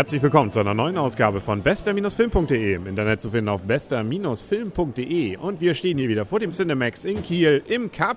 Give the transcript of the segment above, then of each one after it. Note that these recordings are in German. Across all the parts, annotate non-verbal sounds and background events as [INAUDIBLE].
Herzlich willkommen zu einer neuen Ausgabe von bester-film.de. Im Internet zu finden auf bester-film.de. Und wir stehen hier wieder vor dem Cinemax in Kiel im Cup.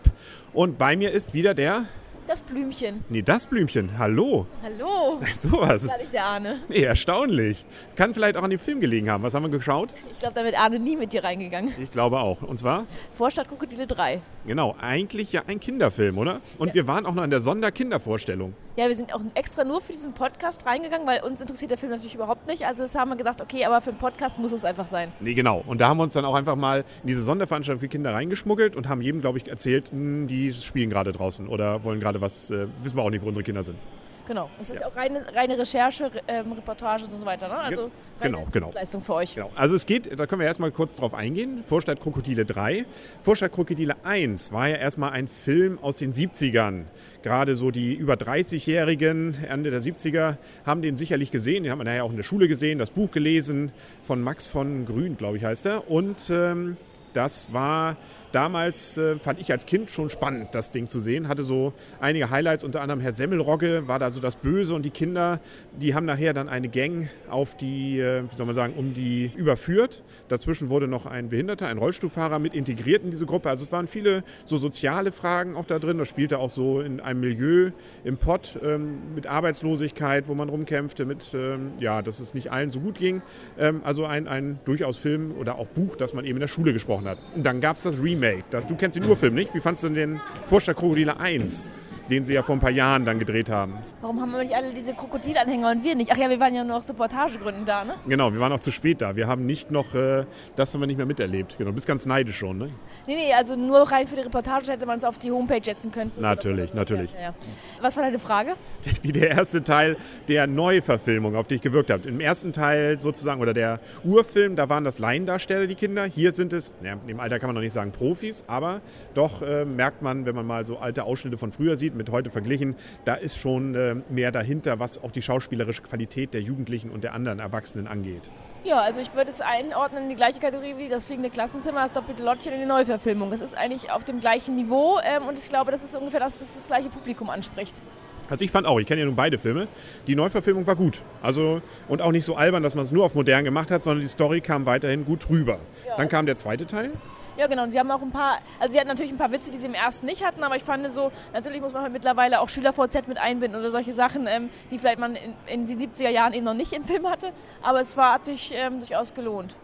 Und bei mir ist wieder der das Blümchen. Nee, das Blümchen. Hallo. Hallo. [LAUGHS] Sowas. Das ist gar nicht der Arne. Nee, erstaunlich. Kann vielleicht auch an dem Film gelegen haben. Was haben wir geschaut? Ich glaube, da wird Arne nie mit dir reingegangen. Ich glaube auch. Und zwar? Vorstadt Krokodile 3. Genau, eigentlich ja ein Kinderfilm, oder? Und ja. wir waren auch noch in der Sonderkindervorstellung. Ja, wir sind auch extra nur für diesen Podcast reingegangen, weil uns interessiert der Film natürlich überhaupt nicht. Also das haben wir gesagt, okay, aber für einen Podcast muss es einfach sein. Nee, genau. Und da haben wir uns dann auch einfach mal in diese Sonderveranstaltung für Kinder reingeschmuggelt und haben jedem, glaube ich, erzählt, hm, die spielen gerade draußen oder wollen gerade was, äh, wissen wir auch nicht, wo unsere Kinder sind. Genau. Es ist ja. auch reine, reine Recherche, ähm, Reportage und so weiter. Ne? Also genau, genau. Leistung für euch. Genau. Also es geht, da können wir erstmal kurz drauf eingehen. Vorstadt Krokodile 3. Vorstadt Krokodile 1 war ja erstmal ein Film aus den 70ern. Gerade so die über 30-Jährigen, Ende der 70er, haben den sicherlich gesehen. Den haben wir nachher auch in der Schule gesehen, das Buch gelesen von Max von Grün, glaube ich, heißt er. Und ähm, das war damals äh, fand ich als Kind schon spannend, das Ding zu sehen. Hatte so einige Highlights, unter anderem Herr Semmelrogge war da so das Böse und die Kinder, die haben nachher dann eine Gang auf die, äh, wie soll man sagen, um die überführt. Dazwischen wurde noch ein Behinderter, ein Rollstuhlfahrer mit integriert in diese Gruppe. Also es waren viele so soziale Fragen auch da drin. Das spielte auch so in einem Milieu im Pott ähm, mit Arbeitslosigkeit, wo man rumkämpfte, mit, ähm, ja, dass es nicht allen so gut ging. Ähm, also ein, ein durchaus Film oder auch Buch, das man eben in der Schule gesprochen hat. Und dann gab es das Remake Remake. Du kennst den Urfilm nicht? Wie fandest du den Vorstadt Krokodile 1? Den sie ja vor ein paar Jahren dann gedreht haben. Warum haben wir nicht alle diese Krokodilanhänger und wir nicht? Ach ja, wir waren ja nur aus Reportagegründen da, ne? Genau, wir waren auch zu spät da. Wir haben nicht noch, äh, das haben wir nicht mehr miterlebt. Genau, du bist ganz neidisch schon, ne? Nee, nee, also nur rein für die Reportage hätte man es auf die Homepage setzen können. Natürlich, natürlich. Ja, ja. Was war deine Frage? [LAUGHS] Wie der erste Teil der Neuverfilmung auf dich gewirkt hat. Im ersten Teil sozusagen, oder der Urfilm, da waren das Laiendarsteller, die Kinder. Hier sind es, ja, im Alter kann man noch nicht sagen Profis, aber doch äh, merkt man, wenn man mal so alte Ausschnitte von früher sieht, mit heute verglichen, da ist schon äh, mehr dahinter, was auch die schauspielerische Qualität der Jugendlichen und der anderen Erwachsenen angeht. Ja, also ich würde es einordnen in die gleiche Kategorie wie das fliegende Klassenzimmer, das doppelte Lottchen in die Neuverfilmung. Es ist eigentlich auf dem gleichen Niveau ähm, und ich glaube, das ist ungefähr das, das das gleiche Publikum anspricht. Also ich fand auch, ich kenne ja nun beide Filme, die Neuverfilmung war gut. Also und auch nicht so albern, dass man es nur auf modern gemacht hat, sondern die Story kam weiterhin gut rüber. Ja. Dann kam der zweite Teil. Ja, genau. Und sie haben auch ein paar, also sie hatten natürlich ein paar Witze, die sie im ersten nicht hatten, aber ich fand so, natürlich muss man halt mittlerweile auch Schüler-VZ mit einbinden oder solche Sachen, ähm, die vielleicht man in, in den 70er Jahren eben noch nicht im Film hatte. Aber es war, hat sich ähm, durchaus gelohnt.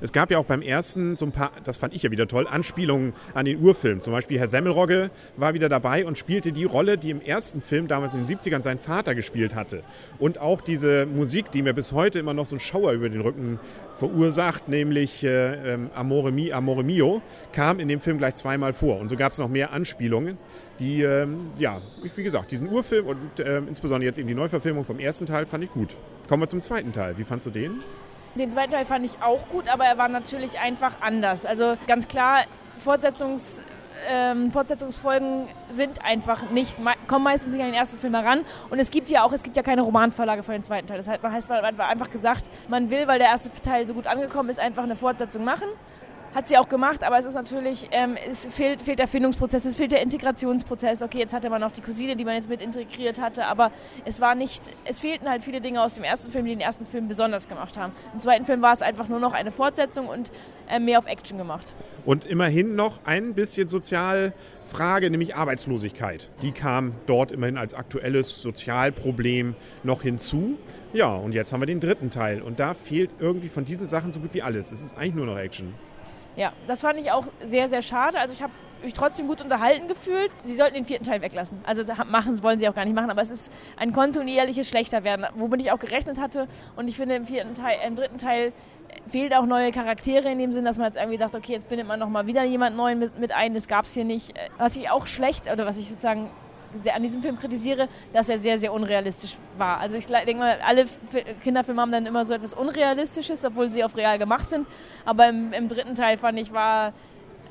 Es gab ja auch beim ersten so ein paar, das fand ich ja wieder toll, Anspielungen an den Urfilm. Zum Beispiel Herr Semmelrogge war wieder dabei und spielte die Rolle, die im ersten Film damals in den 70ern sein Vater gespielt hatte. Und auch diese Musik, die mir bis heute immer noch so einen Schauer über den Rücken verursacht, nämlich äh, ähm, Amore, Mi, Amore Mio, kam in dem Film gleich zweimal vor. Und so gab es noch mehr Anspielungen, die, ähm, ja, wie gesagt, diesen Urfilm und äh, insbesondere jetzt eben die Neuverfilmung vom ersten Teil fand ich gut. Kommen wir zum zweiten Teil. Wie fandst du den? Den zweiten Teil fand ich auch gut, aber er war natürlich einfach anders. Also ganz klar, Fortsetzungs, ähm, Fortsetzungsfolgen sind einfach nicht, kommen meistens nicht an den ersten Film heran. Und es gibt ja auch, es gibt ja keine Romanvorlage für den zweiten Teil. Das heißt, man hat einfach gesagt, man will, weil der erste Teil so gut angekommen ist, einfach eine Fortsetzung machen. Hat sie auch gemacht, aber es ist natürlich, ähm, es fehlt, fehlt der Findungsprozess, es fehlt der Integrationsprozess. Okay, jetzt hatte man noch die Cousine, die man jetzt mit integriert hatte, aber es war nicht, es fehlten halt viele Dinge aus dem ersten Film, die den ersten Film besonders gemacht haben. Im zweiten Film war es einfach nur noch eine Fortsetzung und äh, mehr auf Action gemacht. Und immerhin noch ein bisschen Sozialfrage, nämlich Arbeitslosigkeit. Die kam dort immerhin als aktuelles Sozialproblem noch hinzu. Ja, und jetzt haben wir den dritten Teil. Und da fehlt irgendwie von diesen Sachen so gut wie alles. Es ist eigentlich nur noch Action. Ja, das fand ich auch sehr, sehr schade. Also ich habe mich trotzdem gut unterhalten gefühlt. Sie sollten den vierten Teil weglassen. Also machen wollen sie auch gar nicht machen, aber es ist ein kontinuierliches Schlechter-Werden, womit ich auch gerechnet hatte. Und ich finde, im, vierten Teil, im dritten Teil fehlt auch neue Charaktere in dem Sinn, dass man jetzt irgendwie dachte, okay, jetzt bindet man nochmal wieder jemand Neuen mit, mit ein. Das gab es hier nicht. Was ich auch schlecht, oder was ich sozusagen an diesem Film kritisiere, dass er sehr, sehr unrealistisch war. Also ich denke mal, alle Kinderfilme haben dann immer so etwas Unrealistisches, obwohl sie auf real gemacht sind. Aber im, im dritten Teil fand ich, war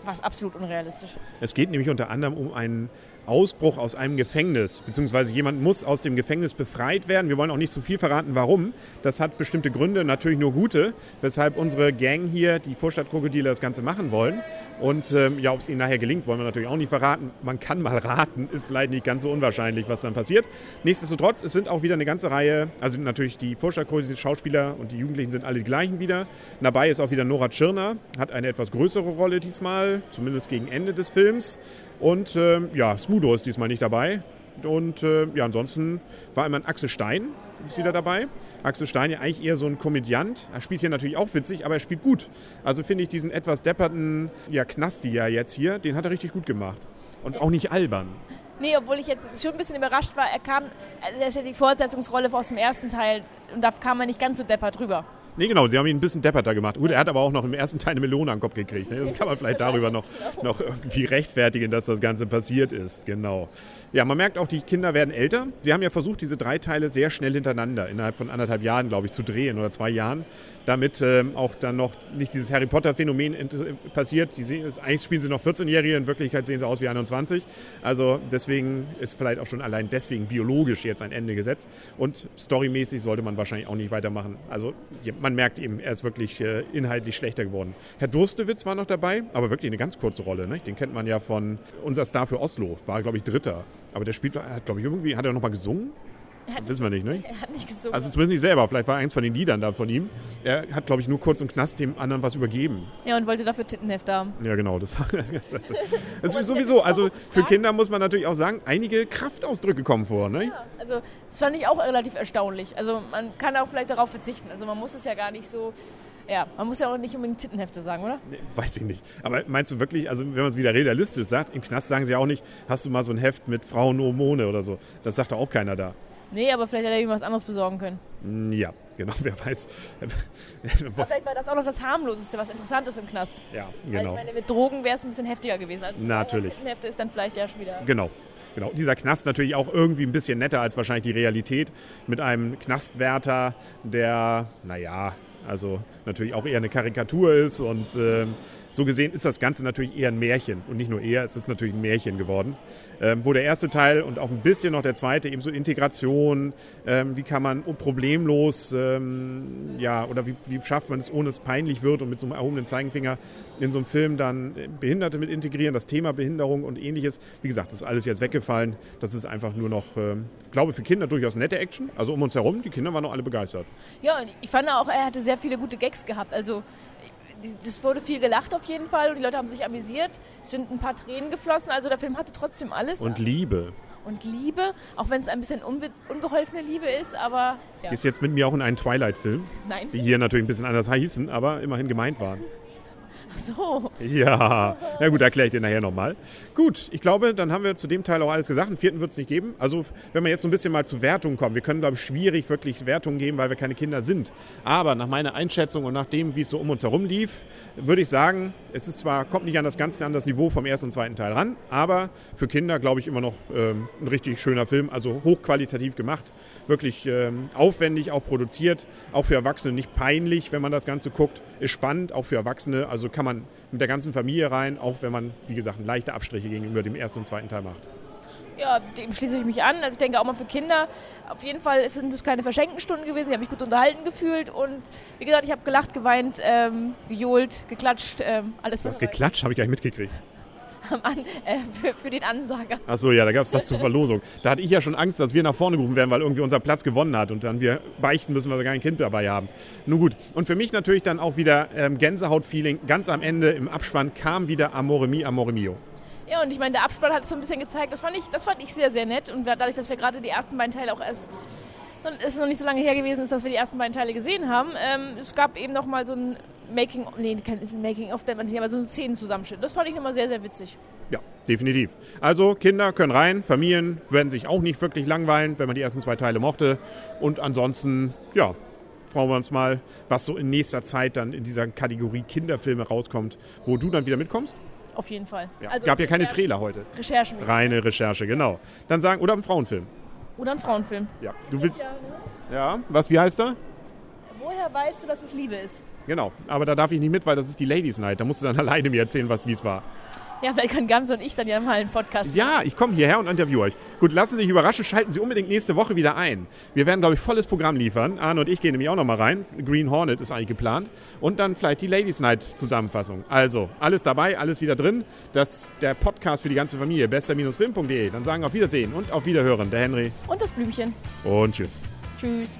was absolut unrealistisch. Es geht nämlich unter anderem um einen Ausbruch aus einem Gefängnis, beziehungsweise jemand muss aus dem Gefängnis befreit werden. Wir wollen auch nicht zu viel verraten, warum. Das hat bestimmte Gründe, natürlich nur gute, weshalb unsere Gang hier, die Vorstadtkrokodile, das Ganze machen wollen. Und ähm, ja, ob es ihnen nachher gelingt, wollen wir natürlich auch nicht verraten. Man kann mal raten, ist vielleicht nicht ganz so unwahrscheinlich, was dann passiert. Nichtsdestotrotz, es sind auch wieder eine ganze Reihe, also natürlich die Vorstadtkrokodile, Schauspieler und die Jugendlichen sind alle die gleichen wieder. Dabei ist auch wieder Nora Tschirner, hat eine etwas größere Rolle diesmal, zumindest gegen Ende des Films. Und äh, ja, Smudo ist diesmal nicht dabei. Und äh, ja, ansonsten war immer ein Axel Stein, ist wieder dabei. Axel Stein ja eigentlich eher so ein Komödiant. Er spielt hier natürlich auch witzig, aber er spielt gut. Also finde ich diesen etwas depperten ja, Knasti ja jetzt hier, den hat er richtig gut gemacht. Und auch nicht albern. Nee, obwohl ich jetzt schon ein bisschen überrascht war. Er kam, er ist ja die Fortsetzungsrolle aus dem ersten Teil und da kam er nicht ganz so deppert rüber. Nee, genau, sie haben ihn ein bisschen depperter gemacht. Gut, er hat aber auch noch im ersten Teil eine Melone am Kopf gekriegt. Ne? Das kann man vielleicht darüber noch, noch irgendwie rechtfertigen, dass das Ganze passiert ist. Genau. Ja, man merkt auch, die Kinder werden älter. Sie haben ja versucht, diese drei Teile sehr schnell hintereinander, innerhalb von anderthalb Jahren, glaube ich, zu drehen oder zwei Jahren damit ähm, auch dann noch nicht dieses Harry Potter-Phänomen passiert. Die sehen, eigentlich spielen sie noch 14-Jährige, in Wirklichkeit sehen sie aus wie 21. Also deswegen ist vielleicht auch schon allein deswegen biologisch jetzt ein Ende gesetzt. Und storymäßig sollte man wahrscheinlich auch nicht weitermachen. Also man merkt eben, er ist wirklich äh, inhaltlich schlechter geworden. Herr Durstewitz war noch dabei, aber wirklich eine ganz kurze Rolle. Ne? Den kennt man ja von unser Star für Oslo, war glaube ich Dritter. Aber der spielt, hat glaube ich irgendwie, hat er noch mal gesungen? Hat, Wissen wir nicht, ne? Er hat nicht gesungen. Also zumindest nicht selber. Vielleicht war eins von den Liedern da von ihm. Er hat, glaube ich, nur kurz im Knast dem anderen was übergeben. Ja, und wollte dafür Tittenheft haben. Ja, genau. Das, das, [LAUGHS] das, das ist sowieso. Also für Kinder muss man natürlich auch sagen, einige Kraftausdrücke kommen vor, ne? Ja, also das fand ich auch relativ erstaunlich. Also man kann auch vielleicht darauf verzichten. Also man muss es ja gar nicht so... Ja, man muss ja auch nicht unbedingt Tittenhefte sagen, oder? Nee, weiß ich nicht. Aber meinst du wirklich, also wenn man es wieder realistisch sagt, im Knast sagen sie auch nicht, hast du mal so ein Heft mit Frauenhormone oder so. Das sagt doch auch keiner da. Nee, aber vielleicht hätte er irgendwas anderes besorgen können. Mm, ja, genau, [LAUGHS] wer weiß. aber vielleicht war das auch noch das harmloseste, was Interessantes im Knast. Ja, genau. genau. Weil ich meine, mit Drogen wäre es ein bisschen heftiger gewesen. Also Natürlich. Hefte ist dann vielleicht ja schon wieder. Genau. Genau. Dieser Knast natürlich auch irgendwie ein bisschen netter als wahrscheinlich die Realität. Mit einem Knastwärter, der, naja, also natürlich auch eher eine Karikatur ist und äh, so gesehen ist das Ganze natürlich eher ein Märchen und nicht nur eher, es ist natürlich ein Märchen geworden. Ähm, wo der erste Teil und auch ein bisschen noch der zweite eben so Integration, ähm, wie kann man problemlos, ähm, ja, oder wie, wie, schafft man es, ohne es peinlich wird und mit so einem erhobenen Zeigenfinger in so einem Film dann Behinderte mit integrieren, das Thema Behinderung und ähnliches. Wie gesagt, das ist alles jetzt weggefallen. Das ist einfach nur noch, ähm, ich glaube, für Kinder durchaus nette Action. Also um uns herum, die Kinder waren noch alle begeistert. Ja, und ich fand auch, er hatte sehr viele gute Gags gehabt. Also das wurde viel gelacht auf jeden Fall und die Leute haben sich amüsiert. Es sind ein paar Tränen geflossen, also der Film hatte trotzdem alles. Und Liebe. Und Liebe, auch wenn es ein bisschen unbe unbeholfene Liebe ist, aber. Ja. Ist jetzt mit mir auch in einen Twilight-Film. Nein. Die hier natürlich ein bisschen anders hießen, aber immerhin gemeint waren. So. Ja, na gut, erkläre ich dir nachher nochmal. Gut, ich glaube, dann haben wir zu dem Teil auch alles gesagt. Einen vierten wird es nicht geben. Also, wenn wir jetzt so ein bisschen mal zu Wertungen kommen, wir können, glaube ich, schwierig wirklich Wertungen geben, weil wir keine Kinder sind. Aber nach meiner Einschätzung und nach dem, wie es so um uns herum lief, würde ich sagen, es ist zwar, kommt nicht an das ganz an das Niveau vom ersten und zweiten Teil ran, aber für Kinder, glaube ich, immer noch ähm, ein richtig schöner Film, also hochqualitativ gemacht, wirklich ähm, aufwendig auch produziert, auch für Erwachsene nicht peinlich, wenn man das Ganze guckt, ist spannend, auch für Erwachsene, also kann man mit der ganzen Familie rein, auch wenn man, wie gesagt, leichte Abstriche gegenüber dem ersten und zweiten Teil macht. Ja, dem schließe ich mich an. Also ich denke auch mal für Kinder. Auf jeden Fall sind es keine verschenkten Stunden gewesen. Ich habe mich gut unterhalten gefühlt und wie gesagt, ich habe gelacht, geweint, ähm, gejohlt, geklatscht, ähm, alles. Hast geklatscht, habe ich gar nicht mitgekriegt. An, äh, für, für, den Ansager. Achso, ja, da gab es was zur Verlosung. Da hatte ich ja schon Angst, dass wir nach vorne gerufen werden, weil irgendwie unser Platz gewonnen hat und dann wir beichten müssen, weil wir gar ein Kind dabei haben. Nun gut. Und für mich natürlich dann auch wieder ähm, Gänsehaut-Feeling. Ganz am Ende im Abspann kam wieder Amore Mi, Amore Mio. Ja, und ich meine, der Abspann hat es so ein bisschen gezeigt. Das fand ich, das fand ich sehr, sehr nett. Und dadurch, dass wir gerade die ersten beiden Teile auch erst es ist noch nicht so lange her gewesen ist, dass wir die ersten beiden Teile gesehen haben. Ähm, es gab eben noch mal so ein Making, nee, kein Making of, nennt man sich, aber so ein Szenenzusammenschnitt. Das fand ich nochmal sehr, sehr witzig. Ja, definitiv. Also Kinder können rein, Familien werden sich auch nicht wirklich langweilen, wenn man die ersten zwei Teile mochte. Und ansonsten, ja, schauen wir uns mal, was so in nächster Zeit dann in dieser Kategorie Kinderfilme rauskommt, wo du dann wieder mitkommst. Auf jeden Fall. Ja, also gab ja keine Trailer heute. Recherchen. Reine Recherche, genau. Dann sagen, oder ein Frauenfilm. Oder ein Frauenfilm. Ja, du willst. Ja, was, wie heißt er? Woher weißt du, dass es Liebe ist? Genau, aber da darf ich nicht mit, weil das ist die Ladies Night. Da musst du dann [LAUGHS] alleine mir erzählen, was wie es war. Ja, vielleicht können Gamse und ich dann ja mal einen Podcast machen. Ja, ich komme hierher und interviewe euch. Gut, lassen Sie sich überraschen, schalten Sie unbedingt nächste Woche wieder ein. Wir werden, glaube ich, volles Programm liefern. Arne und ich gehen nämlich auch nochmal rein. Green Hornet ist eigentlich geplant. Und dann vielleicht die Ladies Night Zusammenfassung. Also, alles dabei, alles wieder drin. Das der Podcast für die ganze Familie, bester-film.de. Dann sagen auf Wiedersehen und auf Wiederhören der Henry. Und das Blümchen. Und tschüss. Tschüss.